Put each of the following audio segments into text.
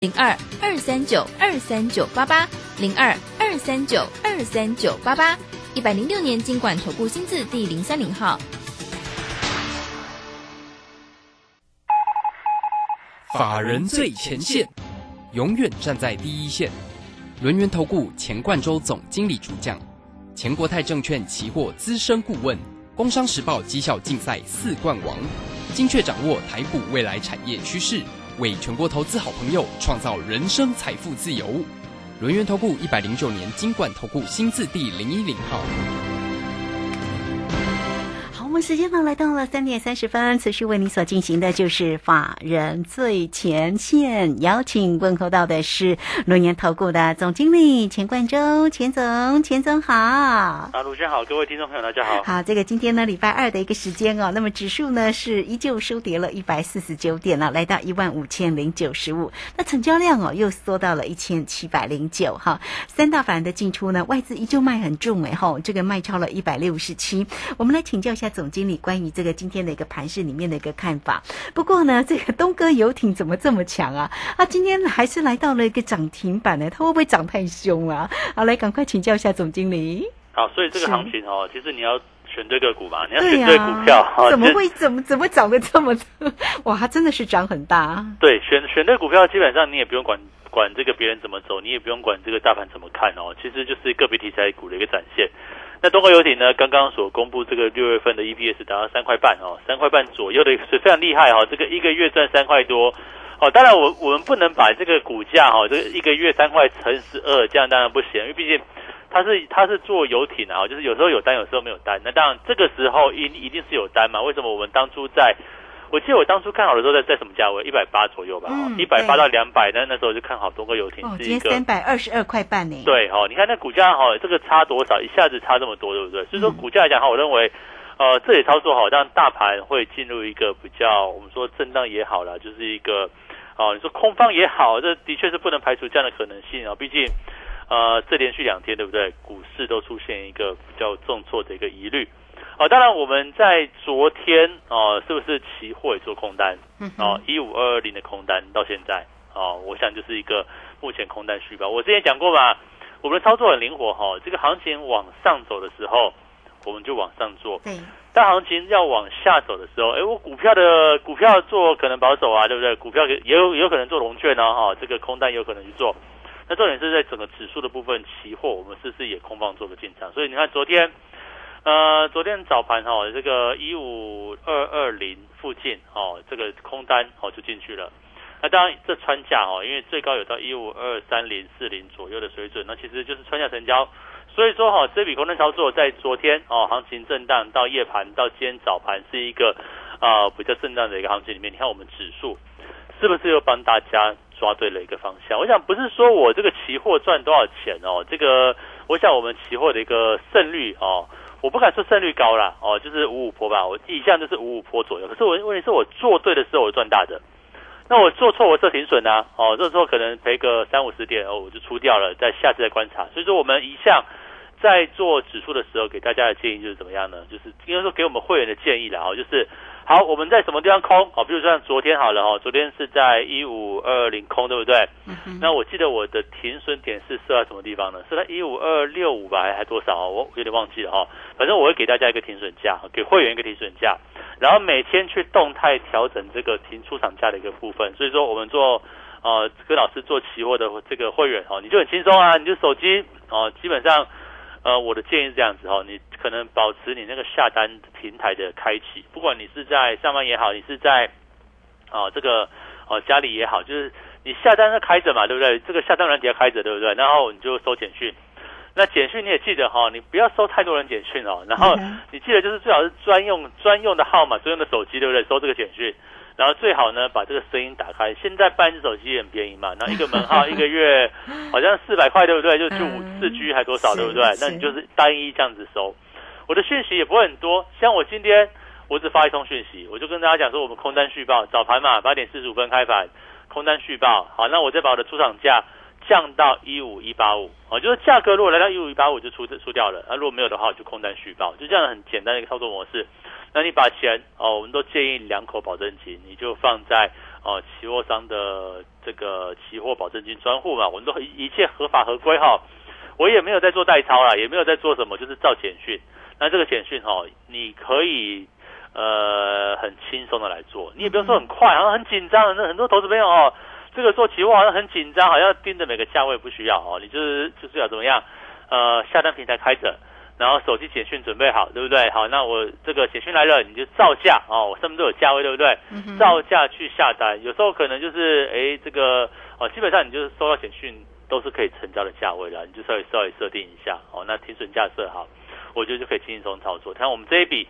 零二二三九二三九八八零二二三九二三九八八一百零六年经管投顾新字第零三零号。法人最前线，永远站在第一线。轮源投顾钱冠洲总经理主讲，前国泰证券期货资深顾问，工商时报绩效竞赛四冠王，精确掌握台股未来产业趋势。为全国投资好朋友创造人生财富自由，轮源投顾一百零九年金管投顾新字第零一零号。我们时间呢来到了三点三十分，持续为你所进行的就是法人最前线，邀请问候到的是龙岩投顾的总经理钱冠洲，钱总，钱总好。啊，卢轩好，各位听众朋友大家好。好，这个今天呢礼拜二的一个时间哦，那么指数呢是依旧收跌了一百四十九点了，来到一万五千零九十五，那成交量哦又缩到了一千七百零九哈。三大法人的进出呢，外资依旧卖很重哎哈，这个卖超了一百六十七。我们来请教一下总。总经理关于这个今天的一个盘市里面的一个看法。不过呢，这个东哥游艇怎么这么强啊？啊，今天还是来到了一个涨停板呢，它会不会涨太凶啊？好，来赶快请教一下总经理。好，所以这个行情哦，其实你要选对个股嘛，你要选对股票。怎么会怎么怎么涨得这么 哇？它真的是涨很大。对，选选对股票，基本上你也不用管管这个别人怎么走，你也不用管这个大盘怎么看哦。其实就是个别题材股的一个展现。那东哥游艇呢？刚刚所公布这个六月份的 EPS 达到三块半哦，三块半左右的是 非常厉害哈。这个一个月赚三块多哦。当然，我我们不能把这个股价哈，这个一个月三块乘十二，这样当然不行，因为毕竟它是它是做游艇啊，就是有时候有单，有时候没有单。那当然这个时候一一定是有单嘛？为什么我们当初在？我记得我当初看好的时候在在什么价位？一百八左右吧，一百八到两百，那那时候就看好东哥游艇是一个三百二十二块半呢。对哈，你看那股价哈，这个差多少？一下子差这么多，对不对？所以说股价来讲哈，我认为，呃，这里操作好，让大盘会进入一个比较，我们说震荡也好啦，就是一个，哦，你说空方也好，这的确是不能排除这样的可能性啊。毕竟，呃，这连续两天对不对？股市都出现一个比较重挫的一个疑虑。哦，当然我们在昨天哦，是不是期货也做空单？哦，一五二二零的空单到现在哦，我想就是一个目前空单续报。我之前讲过嘛，我们的操作很灵活哈。这个行情往上走的时候，我们就往上做；但行情要往下走的时候，哎，我股票的股票做可能保守啊，对不对？股票也有也有可能做龙券呢，哈，这个空单有可能去做。那重点是在整个指数的部分，期货我们是不是也空方做个进场？所以你看昨天。呃，昨天早盘哈，这个一五二二零附近哦，这个空单哦就进去了。那当然这穿价哦，因为最高有到一五二三零四零左右的水准，那其实就是穿价成交。所以说哈，这笔空单操作在昨天哦，行情震荡到夜盘到今天早盘是一个啊比较震荡的一个行情里面，你看我们指数是不是又帮大家抓对了一个方向？我想不是说我这个期货赚多少钱哦，这个我想我们期货的一个胜率哦。我不敢说胜率高啦，哦，就是五五坡吧，我一向就是五五坡左右。可是我问题是我做对的时候我赚大的，那我做错我设停损啊，哦，这时候可能赔个三五十点哦，我就出掉了，在下次再观察。所以说我们一向在做指数的时候给大家的建议就是怎么样呢？就是应该说给我们会员的建议了哦，就是。好，我们在什么地方空？好，比如说像昨天好了哈，昨天是在一五二二零空，对不对？那我记得我的停损点是设在什么地方呢？是在一五二六五吧，还还多少？我有点忘记了哈。反正我会给大家一个停损价，给会员一个停损价，然后每天去动态调整这个停出场价的一个部分。所以说，我们做呃跟老师做期货的这个会员哦，你就很轻松啊，你就手机哦，基本上。呃，我的建议是这样子哈，你可能保持你那个下单平台的开启，不管你是在上班也好，你是在哦这个哦家里也好，就是你下单是开着嘛，对不对？这个下单软件开着，对不对？然后你就收简讯，那简讯你也记得哈，你不要收太多人简讯哦，然后你记得就是最好是专用专用的号码、专用的手机，对不对？收这个简讯。然后最好呢，把这个声音打开。现在办只手机也很便宜嘛，然后一个门号 一个月好像四百块，对不对？就就五四 G 还多少，对不对？那你就是单一这样子收。我的讯息也不会很多，像我今天我只发一通讯息，我就跟大家讲说，我们空单续报，早盘嘛，八点四十五分开盘，空单续报。好，那我再把我的出厂价降到一五一八五，哦，就是价格如果来到一五一八五就出出掉了，那如果没有的话，就空单续报，就这样很简单的一个操作模式。那你把钱哦，我们都建议两口保证金，你就放在哦期货商的这个期货保证金专户嘛，我们都一切合法合规哈。我也没有在做代操啦，也没有在做什么，就是照简讯。那这个简讯哈，你可以呃很轻松的来做，你也不用说很快，好像很紧张。那很多投资朋友哦，这个做期货好像很紧张，好像盯着每个价位不需要哦，你就是就是要怎么样？呃，下单平台开着，然后手机简讯准备好，对不对？好，那我这个简讯来了，你就照价哦，我上面都有价位，对不对？照价去下单，有时候可能就是哎这个哦，基本上你就是收到简讯。都是可以成交的价位了，你就稍微稍微设定一下哦。那停损价设好，我觉得就可以轻松操作。看我们这一笔，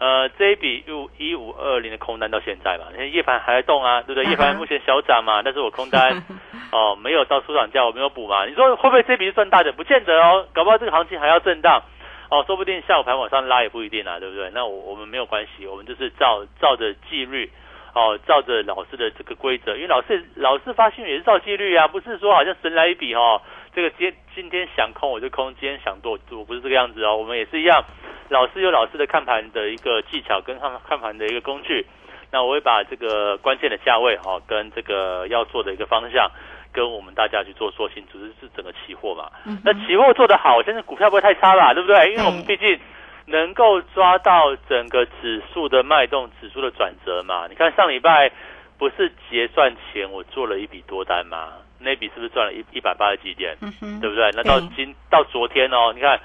呃，这一笔五一五二零的空单到现在嘛，现在夜盘还在动啊，对不对？夜盘目前小涨嘛，但是我空单 哦没有到出场价，我没有补嘛。你说会不会这笔是赚大的？不见得哦，搞不好这个行情还要震荡哦，说不定下午盘往上拉也不一定啊，对不对？那我我们没有关系，我们就是照照着纪律。哦，照着老师的这个规则，因为老师老师发信也是照纪律啊，不是说好像神来一笔哦，这个今今天想空我就空，今天想多我，不是这个样子哦。我们也是一样，老师有老师的看盘的一个技巧跟看看盘的一个工具。那我会把这个关键的价位哈，跟这个要做的一个方向，跟我们大家去做说清楚，是整个期货嘛。那期货做得好，现在股票不会太差吧？对不对？因为我们毕竟。能够抓到整个指数的脉动、指数的转折嘛？你看上礼拜不是结算前我做了一笔多单吗？那笔是不是赚了一一百八十几点？对不对？那到今到昨天哦，你看，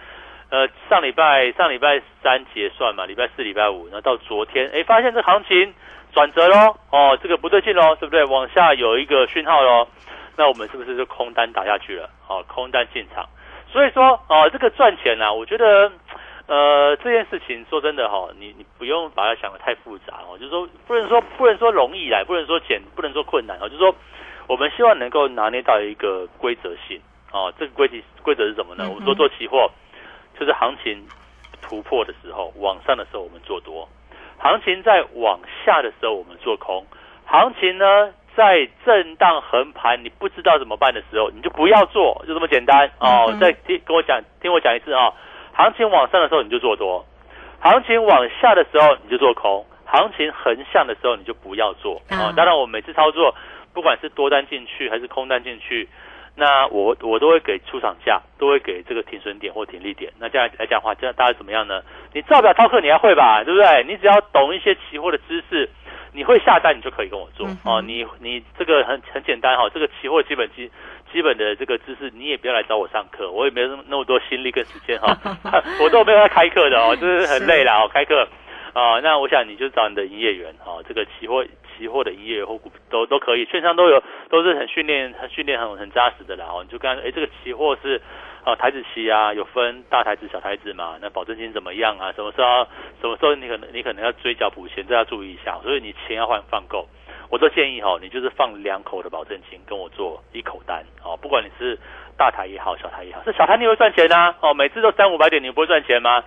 呃，上礼拜上礼拜三结算嘛，礼拜四、礼拜五，那到昨天，哎，发现这行情转折喽，哦，这个不对劲喽，对不对？往下有一个讯号喽，那我们是不是就空单打下去了？哦，空单进场，所以说哦，这个赚钱呢，我觉得。呃，这件事情说真的哈，你你不用把它想的太复杂哦，就是说不能说不能说容易来，不能说简，不能说困难哦，就是说我们希望能够拿捏到一个规则性哦。这个规则规则是什么呢？我们说做期货，就是行情突破的时候，往上的时候我们做多；行情在往下的时候我们做空。行情呢在震荡横盘，你不知道怎么办的时候，你就不要做，就这么简单哦。再听跟我讲，听我讲一次啊。行情往上的时候你就做多，行情往下的时候你就做空，行情横向的时候你就不要做啊。当然，我每次操作，不管是多单进去还是空单进去，那我我都会给出场价，都会给这个停损点或停利点。那这样来讲的话，这样大家怎么样呢？你照表操课你还会吧？对不对？你只要懂一些期货的知识，你会下单你就可以跟我做哦。你你这个很很简单哈，这个期货基本基。基本的这个知识，你也不要来找我上课，我也没有那么多心力跟时间哈，我都没有在开课的哦，就是很累了哦，开课啊，那我想你就找你的营业员哈，这个期货期货的营业员或股都都可以，券商都有，都是很训练很训练很很扎实的啦哦，你就看哎这个期货是啊台子期啊，有分大台子小台子嘛，那保证金怎么样啊？什么时候什么时候你可能你可能要追缴补钱，这要注意一下，所以你钱要换放够。我都建议哈，你就是放两口的保证金跟我做一口单哦，不管你是大台也好，小台也好，是小台你会赚钱呐哦，每次都三五百点，你不会赚钱吗？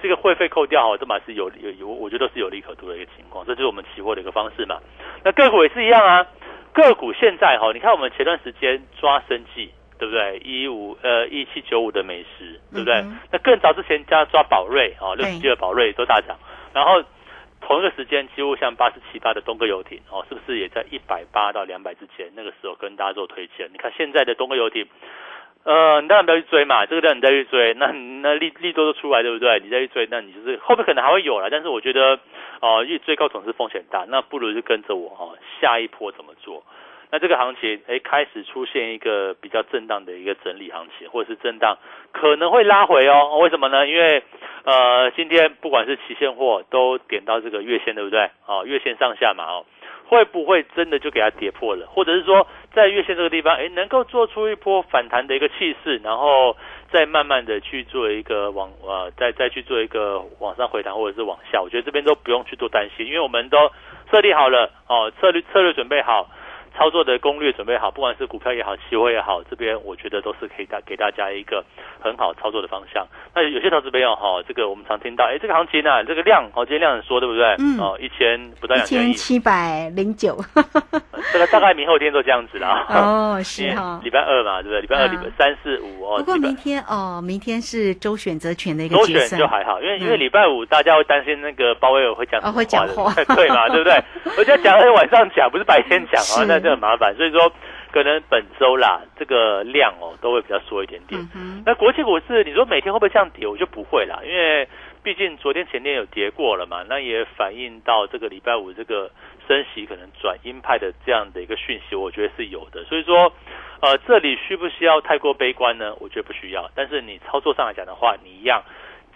这个会费扣掉哈，这嘛是有有有，我觉得是有利可图的一个情况，这就是我们期货的一个方式嘛。那个股也是一样啊，个股现在哈，你看我们前段时间抓生计，对不对？一五呃一七九五的美食，对不对？那更早之前加抓宝瑞啊，六十七的宝瑞都大涨，然后。同一个时间，几乎像八十七八的东哥游艇哦，是不是也在一百八到两百之间？那个时候跟大家做推荐。你看现在的东哥游艇，呃，你当然不要去追嘛，这个量你再去追，那那利利多都出来，对不对？你再去追，那你就是后面可能还会有了。但是我觉得，哦，越追高总是风险大，那不如就跟着我哈，下一波怎么做？那这个行情，哎，开始出现一个比较震荡的一个整理行情，或者是震荡可能会拉回哦。为什么呢？因为呃，今天不管是期现货都点到这个月线，对不对？哦，月线上下嘛，哦，会不会真的就给它跌破了？或者是说，在月线这个地方，哎，能够做出一波反弹的一个气势，然后再慢慢的去做一个往呃，再再去做一个往上回弹，或者是往下，我觉得这边都不用去做担心，因为我们都设立好了哦，策略策略准备好。操作的攻略准备好，不管是股票也好，期货也好，这边我觉得都是可以大给大家一个很好操作的方向。那有些投资朋友哈，这个我们常听到，哎，这个行情呢，这个量哦，今天量很缩，对不对？嗯。哦，一千不到两千。一千七百零九。这个大概明后天都这样子啦。哦，是哈。礼拜二嘛，对不对？礼拜二、礼拜三四五哦。不过明天哦，明天是周选择权的一个周选就还好，因为因为礼拜五大家会担心那个鲍威尔会讲会讲话，对嘛，对不对？我就讲，哎晚上讲，不是白天讲 啊。那这很麻烦。所以说，可能本周啦，这个量哦都会比较缩一点点。嗯，那国际股市，你说每天会不会这样跌？我就不会啦，因为毕竟昨天前天有跌过了嘛，那也反映到这个礼拜五这个升息可能转鹰派的这样的一个讯息，我觉得是有的。所以说，呃，这里需不需要太过悲观呢？我觉得不需要。但是你操作上来讲的话，你一样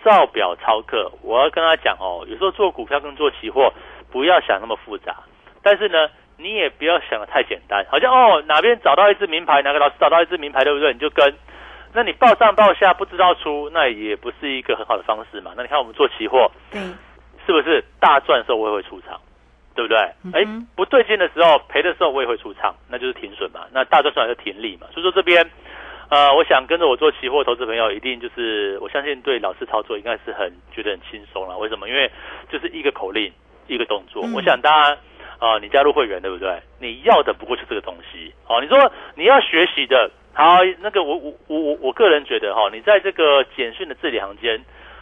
照表操课。我要跟他讲哦，有时候做股票跟做期货不要想那么复杂，但是呢，你也不要想的太简单，好像哦哪边找到一支名牌，哪个老师找到一支名牌，对不对？你就跟。那你报上报下不知道出，那也不是一个很好的方式嘛。那你看我们做期货，对，是不是大赚的时候我也会出场，对不对？哎、嗯不对劲的时候赔的时候我也会出场，那就是停损嘛。那大赚出来就停利嘛。所以说这边，呃，我想跟着我做期货投资朋友，一定就是我相信对老师操作应该是很觉得很轻松了。为什么？因为就是一个口令，一个动作。嗯我想大家。啊、你加入会员对不对？你要的不过就这个东西哦。你说你要学习的，好，那个我我我我我个人觉得哈、你在这个简讯的字里行间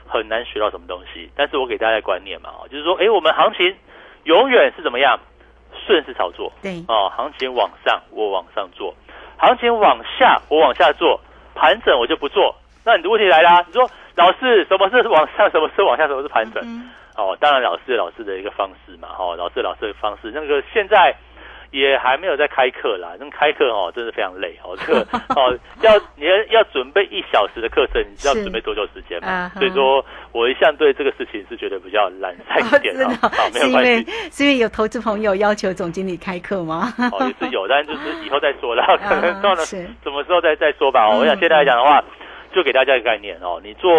很难学到什么东西。但是我给大家的观念嘛，啊，就是说，哎，我们行情永远是怎么样顺势炒作对，哦，行情往上我往上做，行情往下我往下做，盘整我就不做。那你的问题来啦，你说老师什么是往上，什么是往下，什么是盘整？嗯哦，当然老师有老师的一个方式嘛，哦，老师有老师的方式，那个现在也还没有在开课啦，那开课哦，真的非常累哦，这个 哦，要你要要准备一小时的课程，你知道准备多久时间吗所以说我一向对这个事情是觉得比较懒散一点真 的啊，好，没有关系，是因为有投资朋友要求总经理开课吗？哦，也是有，但就是以后再说啦，可能到了什么时候再再说吧。哦，我想嗯现在来讲的话，就给大家一个概念哦，你做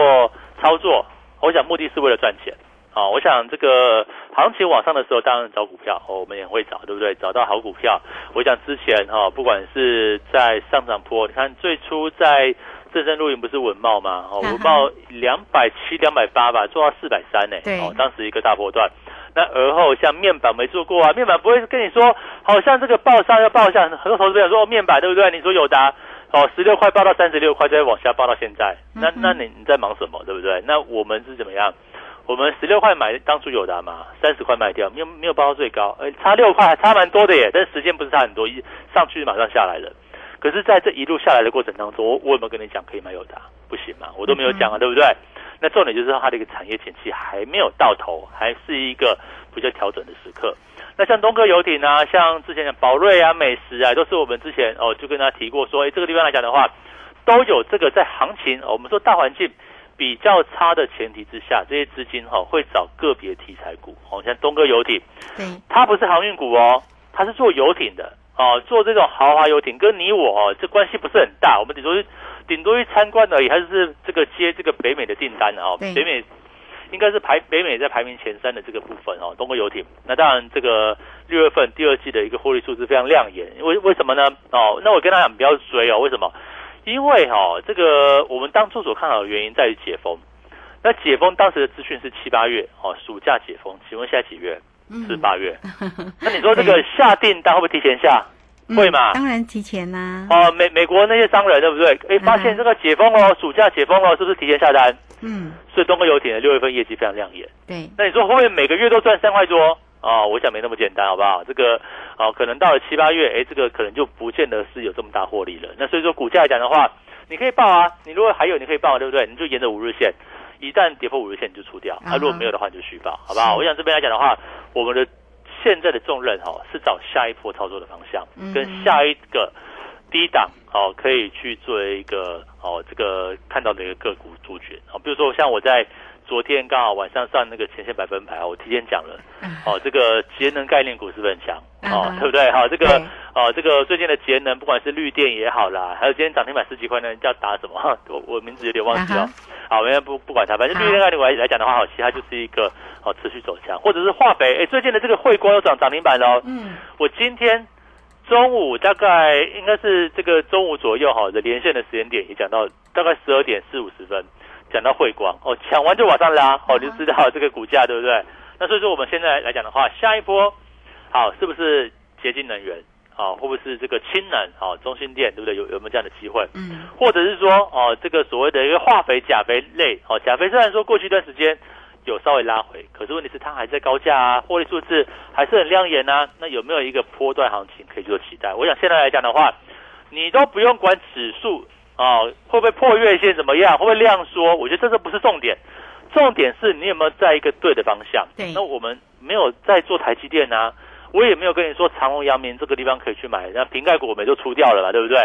操作，我想目的是为了赚钱。啊、我想这个行情往上的时候，当然找股票，哦，我们也会找，对不对？找到好股票。我想之前哈、哦，不管是在上涨坡，你看最初在正声录影不是文茂吗？哦，文茂两百七、两百八吧，做到四百三呢。对哦，当时一个大波段。那而后像面板没做过啊，面板不会跟你说，好像这个报上要报下，很多投资朋友说、哦、面板对不对？你说友达哦，十六块报到三十六块，再往下报到现在，那那你你在忙什么，对不对？那我们是怎么样？我们十六块买当初友达嘛，三十块卖掉，没有没有报到最高，哎，差六块，还差蛮多的耶。但是时间不是差很多，一上去马上下来了。可是，在这一路下来的过程当中，我我有没有跟你讲可以买友达？不行嘛，我都没有讲啊，对不对？那重点就是它的一个产业景气还没有到头，还是一个比较调整的时刻。那像东哥游艇啊，像之前的宝瑞啊、美食啊，都是我们之前哦就跟他提过说，哎，这个地方来讲的话，都有这个在行情，哦、我们说大环境比较差的前提之下，这些资金哈、哦、会找个别题材股，哦，像东哥游艇，对，它不是航运股哦，它是做游艇的哦，做这种豪华游艇，跟你我哦这关系不是很大，我们顶多是顶多去参观而已，还是这个接这个北美的订单哦，北美应该是排北美在排名前三的这个部分哦，东哥游艇。那当然，这个六月份第二季的一个获利数字非常亮眼，为为什么呢？哦，那我跟大家讲不要追哦，为什么？因为哈、哦，这个我们当初所看好的原因在于解封。那解封当时的资讯是七八月哦，暑假解封，请问现在几月？嗯是八月。那你说这个下订单会不会提前下？会嘛？当然提前啦。哦，美美国那些商人对不对？哎，发现这个解封哦，暑假解封了，是不是提前下单？嗯，所以东哥游艇的六月份业绩非常亮眼。对，那你说会不会每个月都赚三块多？哦，我想没那么简单，好不好？这个哦，可能到了七八月，哎，这个可能就不见得是有这么大获利了。那所以说股价来讲的话，你可以报啊，你如果还有你可以报，对不对？你就沿着五日线，一旦跌破五日线你就出掉，啊，如果没有的话你就续报，好不好？我想这边来讲的话，我们的现在的重任哈、哦、是找下一波操作的方向，嗯跟下一个低档哦可以去做一个哦这个看到的一个个股主角哦，比如说像我在。昨天刚好晚上上那个前线百分牌，我提前讲了，哦，这个节能概念股是不是很强？哦，嗯对不对？好，这个哦，这个最近的节能，不管是绿电也好啦，还有今天涨停板十几块呢，叫打什么？哈我我名字有点忘记了啊。好，我们不不管它，反正好绿电概念股来来讲的话，好，其实它就是一个哦持续走强，或者是化肥，哎，最近的这个汇光又涨涨停板了哦。嗯，我今天中午大概应该是这个中午左右哈的连线的时间点，也讲到大概十二点四五十分，讲到汇光哦，抢完就往上拉哦，你就知道这个股价对不对？那所以说我们现在来讲的话，下一波好是不是洁净能源？好，会不会是这个氢能？好，中心电对不对？有有没有这样的机会？嗯，或者是说哦，这个所谓的一个化肥、钾肥类，哦，钾肥虽然说过去一段时间有稍微拉回，可是问题是它还在高价啊，获利数字还是很亮眼啊。那有没有一个波段行情可以做期待？我想现在来讲的话，你都不用管指数啊会不会破月线怎么样，会不会量缩，我觉得这个不是重点，重点是你有没有在一个对的方向。对。那我们没有在做台积电啊，我也没有跟你说长隆、阳明这个地方可以去买，那瓶盖股我们都出掉了嘛，对不对？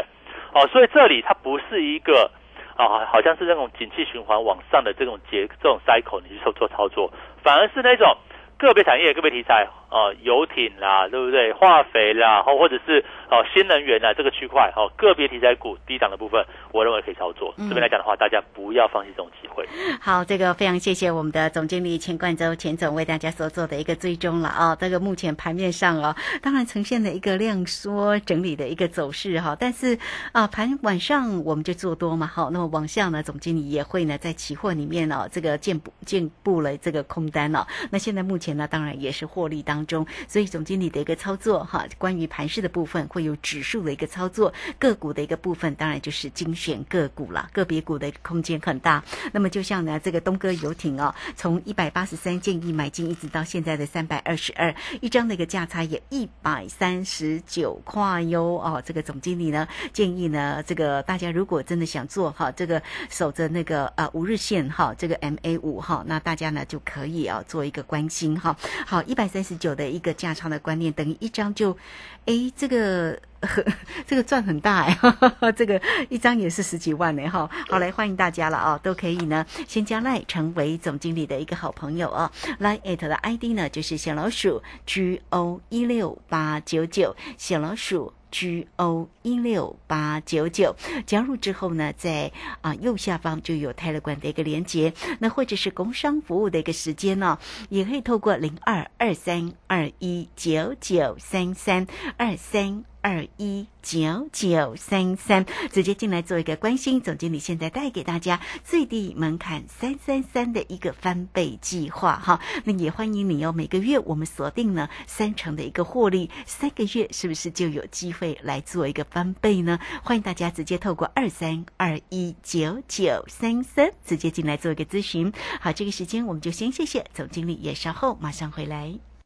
哦，所以这里它不是一个啊，好像是那种景气循环往上的这种节这种 cycle，你去做做操作，反而是那种个别产业、个别题材啊，游艇啦，对不对？化肥啦，或或者是哦新能源啊这个区块哦，个别题材股低档的部分，我认为可以操作。嗯这边来讲的话，大家不要放弃这种机会。好，这个非常谢谢我们的总经理钱冠洲钱总为大家所做的一个追踪了啊、这个目前盘面上哦，当然呈现了一个量缩整理的一个走势哈、但是啊，盘晚上我们就做多嘛，好，那么往下呢，总经理也会呢在期货里面哦，这个建布建布了这个空单哦。那现在目前呢，当然也是获利当中，所以总经理的一个操作哈，关于盘势的部分会有指数的一个操作，个股的一个部分当然就是精选个股啦，个别股的空间很大。那么就像呢，这个东哥游艇哦，从一百八十三建议买进，一直到现在的三百二十二，一张的一个价差也一百三十九块哟哦。这个总经理呢建议呢，这个大家如果真的想做哈，这个守着那个呃五日线哈，这个 MA 五哈，那大家呢就可以啊做一个关心哈。好，一百三十九的一个价差的观念，等于一张就，哎，这个。这个赚很大哎，这个一张也是十几万呢哈。好，来欢迎大家了啊，都可以呢先加赖成为总经理的一个好朋友啊。来 at 的 ID 呢就是小老鼠 G O 一六八九九，小老鼠。G O 一六八九九加入之后呢，在啊右下方就有泰勒管的一个连接，那或者是工商服务的一个时间呢、也可以透过零二二三二一九九三三二三。二一九九三三，直接进来做一个关心。总经理现在带给大家最低门槛三三三的一个翻倍计划哈，那也欢迎你哦。每个月我们锁定了三成的一个获利，三个月是不是就有机会来做一个翻倍呢？欢迎大家直接透过二三二一九九三三直接进来做一个咨询。好，这个时间我们就先谢谢总经理，也稍后马上回来。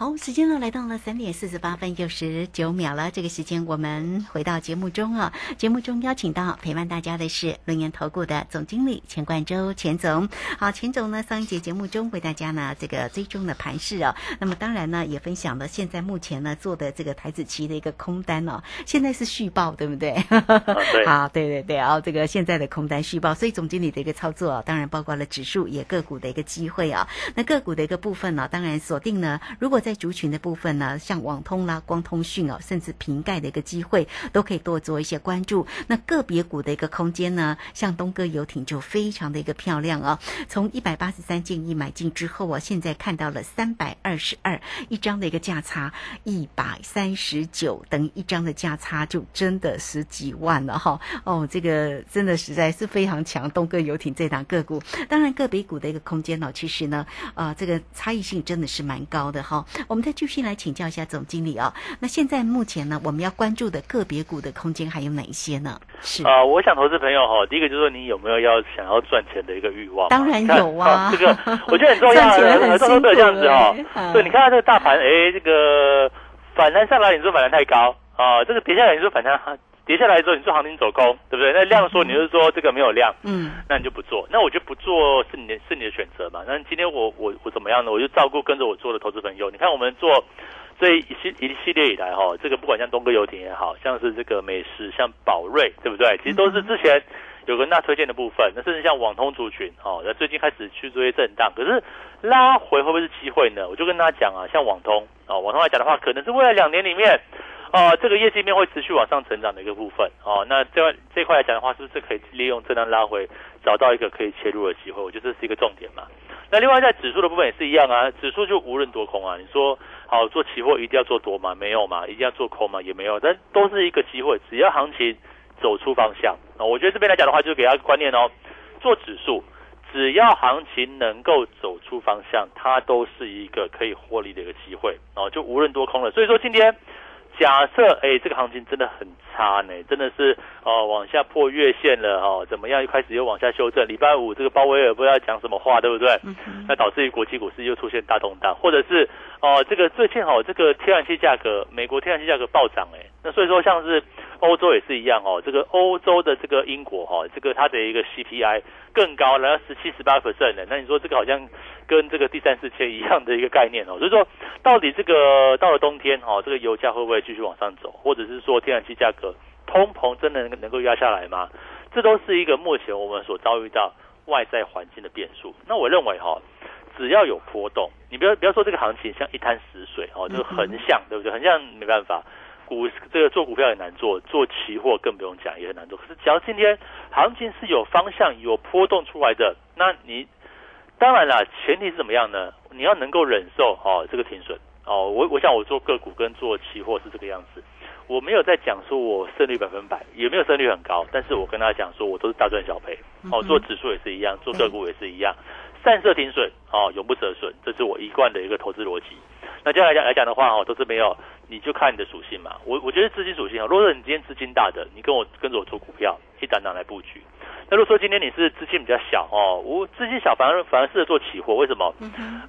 好，时间呢来到了三点四十八分又十九秒了。这个时间我们回到节目中啊，节目中邀请到陪伴大家的是轮研投顾的总经理钱冠周钱总。好，钱总呢上一节节目中为大家呢这个追踪的盘势啊，那么当然呢也分享了现在目前呢做的这个台子期的一个空单哦，现在是续报对不对？对好，对对 对，然后这个现在的空单续报，所以总经理的一个操作啊，当然包括了指数也个股的一个机会啊。那个股的一个部分呢、当然锁定呢，如果在在族群的部分呢，像网通啦、光通讯哦，甚至瓶盖的一个机会，都可以多做一些关注。那个别股的一个空间呢，像东哥游艇就非常的一个漂亮哦、从一百八十三建议买进之后啊，现在看到了三百二十二一张的一个价差，一百三十九，等于一张的价差就真的十几万了哈。哦，这个真的实在是非常强，东哥游艇这档个股，当然个别股的一个空间呢、其实呢，呃，这个差异性真的是蛮高的哈。我们再继续来请教一下总经理哦。那现在目前呢，我们要关注的个别股的空间还有哪一些呢？是啊、我想投资朋友哈，第一个就是说你有没有要想要赚钱的一个欲望？当然有啊 这个我觉得很重要 赚钱很很多都有这样子哦辛苦欸。对，你看到这个大盘，哎，这个反弹上来，你说反弹太高啊，这个跌下来，你说反弹跌下来之后，你说行情走空，对不对？那量缩，你就是说这个没有量，嗯那你就不做。那我觉得不做是你的是你的选择嘛。那今天我我我怎么样呢？我就照顾跟着我做的投资朋友。你看我们做这一系一系列以来哈，这个不管像东哥游艇也好像是这个美食，像宝瑞，对不对？其实都是之前有跟大家推荐的部分。那甚至像网通族群哦，那最近开始去做一些震荡，可是拉回会不会是机会呢？我就跟大家讲啊，像网通哦，网通来讲的话，可能是未来两年里面。哦，这个业绩面会持续往上成长的一个部分哦，那这这块来讲的话，是不是可以利用震荡拉回，找到一个可以切入的机会？我觉得这是一个重点嘛。那另外在指数的部分也是一样啊，指数就无论多空啊，你说好做期货一定要做多吗？没有嘛，一定要做空吗？也没有，但都是一个机会，只要行情走出方向啊、我觉得这边来讲的话，就给大家观念哦，做指数。只要行情能够走出方向，它都是一个可以获利的一个机会哦，就无论多空了。所以说今天假设哎这个行情真的很差呢，真的是哦往下破月线了哦，怎么样？又开始又往下修正。礼拜五这个鲍威尔不知道讲什么话，对不对？那导致于国际股市又出现大动荡，或者是哦这个最近哦这个天然气价格，美国天然气价格暴涨哎，那所以说像是欧洲也是一样哦，这个欧洲的这个英国哈、哦，这个它的一个 CPI 更高了，十七十八 percent 的，那你说这个好像跟这个第三世界一样的一个概念哦，所 以说到底这个到了冬天哦，这个油价会不会继续往上走，或者是说天然气价格通膨真的能能够压下来吗？这都是一个目前我们所遭遇到外在环境的变数。那我认为哈、哦，只要有波动，你不要不要说这个行情像一滩死水哦，就是横向，对不对？横向没办法。股这个做股票也难做，做期货更不用讲，也很难做。可是只要今天行情是有方向、有波动出来的，那你当然啦，前提是怎么样呢？你要能够忍受哦这个停损哦。我我想我做个股跟做期货是这个样子，我没有在讲说我胜率百分百，也没有胜率很高，但是我跟大家讲说我都是大赚小赔哦。做指数也是一样，做个股也是一样，散射停损哦，永不折损，这是我一贯的一个投资逻辑。那接下来讲来讲的话哦，都是没有，你就看你的属性嘛。我我觉得资金属性啊，如果说你今天资金大的，你跟我跟着我做股票，一档档来布局。那如果说今天你是资金比较小哦，我资金小反而反而适合做期货，为什么？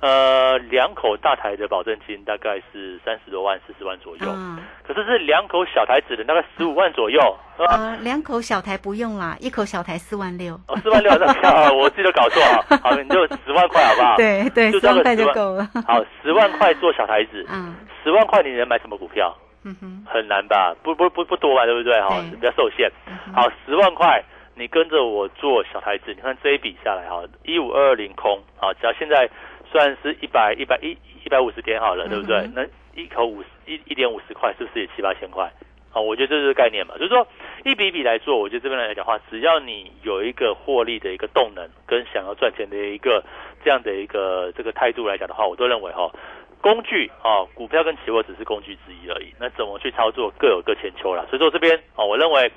呃，两口大台的保证金大概是三十多万、四十万左右，嗯可是是两口小台子的大概十五万左右，是吧？呃，两口小台不用啦，一口小台四万六。哦，四万六，那 我自己都搞错啊。好，你就十万块好不好？对对，就这个四万块就够了。好，十万块做小台子，嗯十万块你能买什么股票？嗯哼，很难吧？不不不不多吧，对不对？哈、比较受限。好，十万块，你跟着我做小台子，你看这一笔下来哈，一五二二零空，啊，只要现在算是一百一百一一百五十点好了，对不对？嗯那一口五十一一点五十块，是不是也七八千块？好，我觉得这是概念嘛，就是说一笔一笔来做，我觉得这边来讲的话，只要你有一个获利的一个动能，跟想要赚钱的一个这样的一个这个态度来讲的话，我都认为哈、工具啊，股票跟期货只是工具之一而已。那怎么去操作，各有各千秋啦。所以说这边啊，我认为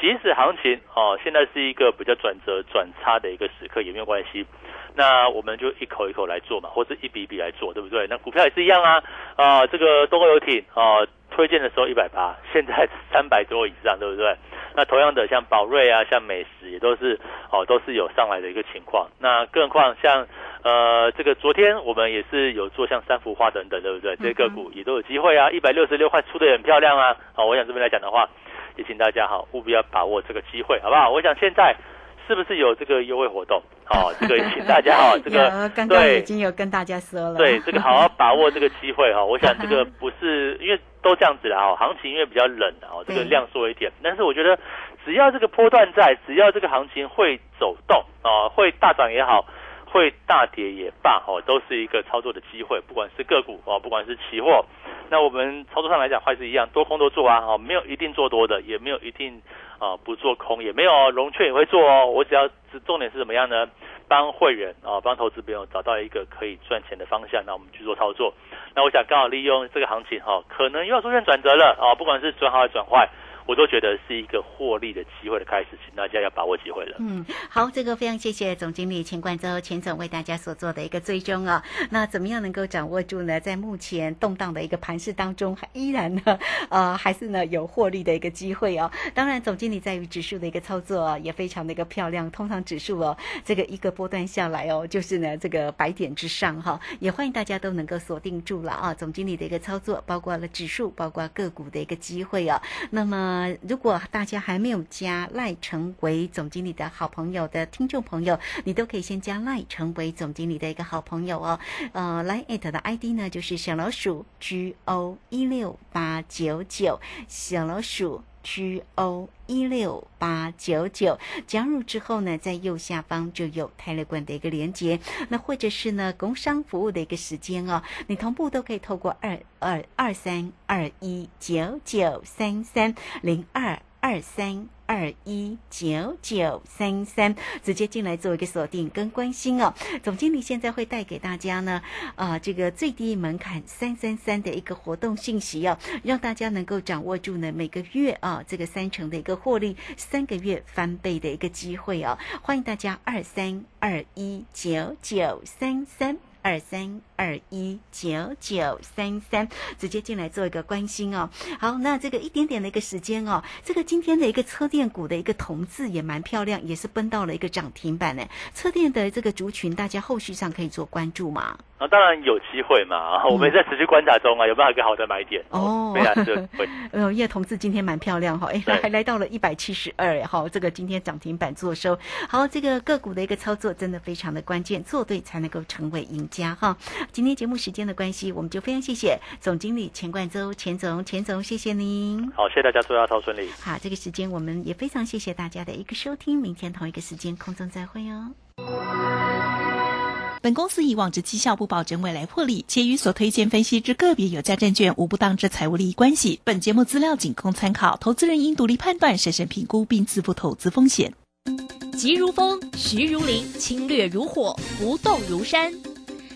即使行情哦、现在是一个比较转折转差的一个时刻，也没有关系。那我们就一口一口来做嘛，或者一笔一笔来做，对不对？那股票也是一样啊，啊、这个东欧游艇啊、推荐的时候一百八，现在 三百多以上，对不对？那同样的，像宝瑞啊，像美食也都是哦，都是有上来的一个情况。那更何况像呃，这个昨天我们也是有做像三幅画等等，对不对？这些个股也都有机会啊，一百六十六块出的也很漂亮啊。好、我想这边来讲的话，也请大家哈务必要把握这个机会，好不好？我想现在是不是有这个优惠活动？哦，这个 请大家哈、这个 刚刚对已经有跟大家说了。对，这个好好把握这个机会哈、我想这个不是因为都这样子啦哈，行情因为比较冷啊，哦这个量缩一点，但是我觉得只要这个波段在，只要这个行情会走动啊，会大涨也好，会大跌也罢，哦，都是一个操作的机会，不管是个股哦，不管是期货，那我们操作上来讲还是一样，多空都做啊，哦，没有一定做多的，也没有一定啊不做空，也没有融券也会做哦，我只要重点是怎么样呢？帮会员啊，帮投资朋友找到一个可以赚钱的方向，那我们去做操作。那我想刚好利用这个行情哈、可能又要出现转折了啊，不管是转好还是转坏，我都觉得是一个获利的机会的开始，请大家要把握机会了。嗯，好，这个非常谢谢总经理钱冠周钱总为大家所做的一个追踪啊。那怎么样能够掌握住呢？在目前动荡的一个盘势当中，还依然呢，呃，还是呢有获利的一个机会哦。当然，总经理在于指数的一个操作啊，也非常的一个漂亮。通常指数哦，这个一个波段下来哦，就是呢这个百点之上哈，也欢迎大家都能够锁定住了啊。总经理的一个操作，包括了指数，包括个股的一个机会啊。那么，如果大家还没有加赖成为总经理的好朋友的听众朋友，你都可以先加赖成为总经理的一个好朋友哦。呃，来艾特的 ID 呢就是小老鼠 G O 一六八九九，小老鼠。G O 一六八九九加入之后呢，在右下方就有泰勒管的一个连接，那或者是呢工商服务的一个时间哦，你同步都可以透过二二二三二一九九三三零二。二三二一九九三三，直接进来做一个锁定跟关心哦。总经理现在会带给大家呢，啊，这个最低门槛三三三的一个活动信息哦，让大家能够掌握住呢每个月啊这个三成的一个获利，三个月翻倍的一个机会哦。欢迎大家二三二一九九三三。二三二一九九三三，直接进来做一个关心哦。好，那这个一点点的一个时间哦，这个今天的一个车电股的一个同字也蛮漂亮，也是奔到了一个涨停板呢。车电的这个族群，大家后续上可以做关注吗？啊，当然有机会嘛！我们在持续观察中啊，有没有一个好的买点？哦，非常是会。呃，叶同志今天蛮漂亮哈，哎，还来到了一百七十二，哈，这个今天涨停板做收。好，这个个股的一个操作真的非常的关键，做对才能够成为赢家哈。今天节目时间的关系，我们就非常谢谢总经理钱冠周钱总，钱总谢谢您。好，谢谢大家，祝大家顺利。好，这个时间我们也非常谢谢大家的一个收听，明天同一个时间空中再会哦。本公司以往之绩效不保证未来获利，且与所推荐分析之个别有价证券无不当之财务利益关系。本节目资料仅供参考，投资人应独立判断、审慎评估并自负投资风险。急如风，徐如林，侵略如火，不动如山。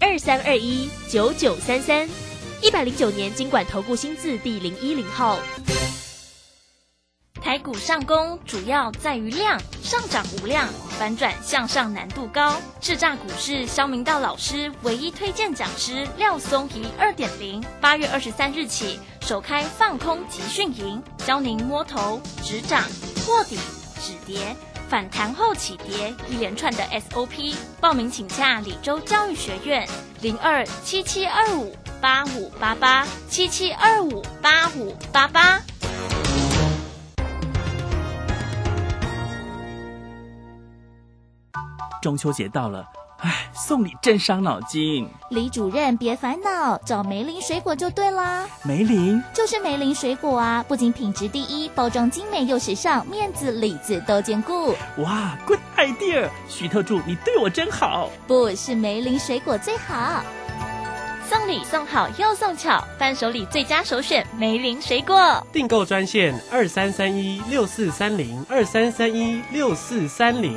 二三二一九九三三，一百零九年经管投顾新字第零一零号。台股上攻主要在于量，上涨无量，反转向上难度高。智诈股市肖明道老师唯一推荐讲师廖松怡二点零，八月二十三日起首开放空集训营，教您摸头止涨、破底止跌、反弹后起跌一连串的 SOP。报名请假李州教育学院零二七七二五八五八八七七二五八五八八。中秋节到了，唉，送礼真伤脑筋。李主任别烦恼，找梅林水果就对啦。梅林就是梅林水果啊，不仅品质第一，包装精美又时尚，面子里子都兼顾。哇，good idea！徐特助，你对我真好。不是梅林水果最好，送礼送好又送巧，伴手礼最佳首选梅林水果。订购专线二三三一六四三零二三三一六四三零。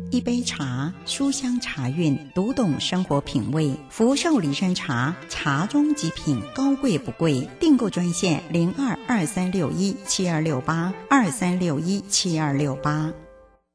一杯茶，书香茶韵，读懂生活品味。福寿礼山茶，茶中极品，高贵不贵。订购专线零二二三六一七二六八二三六一七二六八。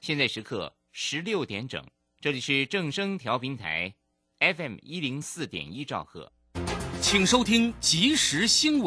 现在时刻十六点整，这里是正声调频台 FM 一零四点一兆赫，请收听即时新闻。